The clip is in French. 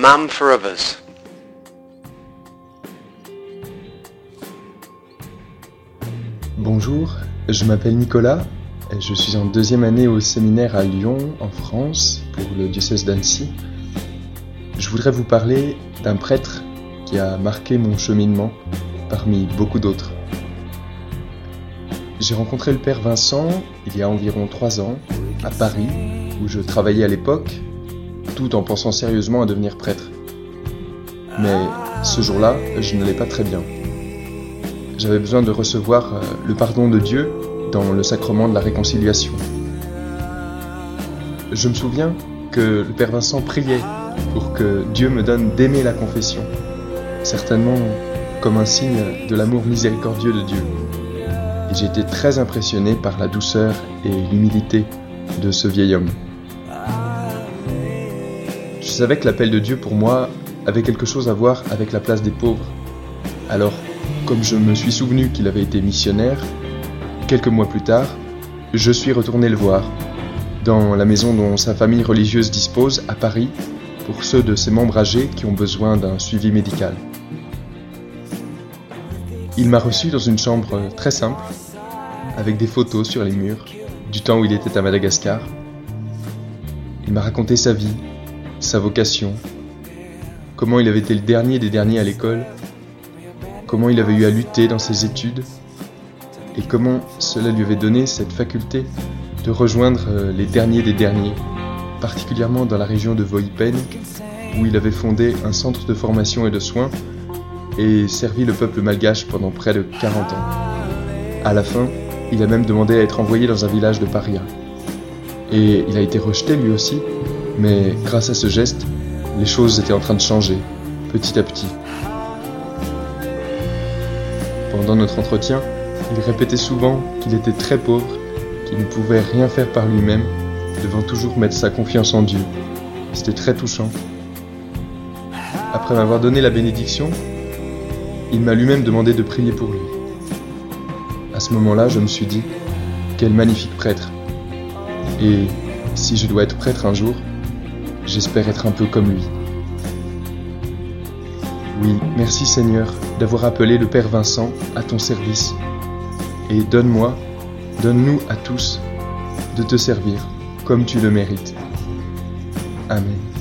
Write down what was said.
Mam for Others. Bonjour, je m'appelle Nicolas, je suis en deuxième année au séminaire à Lyon, en France, pour le diocèse d'Annecy. Je voudrais vous parler d'un prêtre qui a marqué mon cheminement parmi beaucoup d'autres. J'ai rencontré le père Vincent il y a environ trois ans, à Paris, où je travaillais à l'époque, en pensant sérieusement à devenir prêtre. Mais ce jour-là, je n'allais pas très bien. J'avais besoin de recevoir euh, le pardon de Dieu dans le sacrement de la réconciliation. Je me souviens que le Père Vincent priait pour que Dieu me donne d'aimer la confession, certainement comme un signe de l'amour miséricordieux de Dieu. Et j'ai été très impressionné par la douceur et l'humilité de ce vieil homme. Je savais que l'appel de Dieu pour moi avait quelque chose à voir avec la place des pauvres. Alors, comme je me suis souvenu qu'il avait été missionnaire, quelques mois plus tard, je suis retourné le voir, dans la maison dont sa famille religieuse dispose à Paris, pour ceux de ses membres âgés qui ont besoin d'un suivi médical. Il m'a reçu dans une chambre très simple, avec des photos sur les murs, du temps où il était à Madagascar. Il m'a raconté sa vie, sa vocation, comment il avait été le dernier des derniers à l'école comment il avait eu à lutter dans ses études et comment cela lui avait donné cette faculté de rejoindre euh, les derniers des derniers, particulièrement dans la région de Voipen, où il avait fondé un centre de formation et de soins et servi le peuple malgache pendant près de 40 ans. À la fin, il a même demandé à être envoyé dans un village de paria. Et il a été rejeté lui aussi, mais grâce à ce geste, les choses étaient en train de changer, petit à petit. Pendant notre entretien, il répétait souvent qu'il était très pauvre, qu'il ne pouvait rien faire par lui-même, devant toujours mettre sa confiance en Dieu. C'était très touchant. Après m'avoir donné la bénédiction, il m'a lui-même demandé de prier pour lui. À ce moment-là, je me suis dit, quel magnifique prêtre. Et si je dois être prêtre un jour, j'espère être un peu comme lui. Oui, merci Seigneur d'avoir appelé le Père Vincent à ton service. Et donne-moi, donne-nous à tous de te servir comme tu le mérites. Amen.